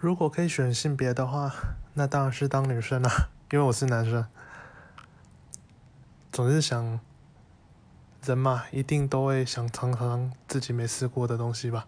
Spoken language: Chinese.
如果可以选性别的话那当然是当女生啦 因为我是男生。总是想人嘛一定都会想尝尝自己没试过的东西吧。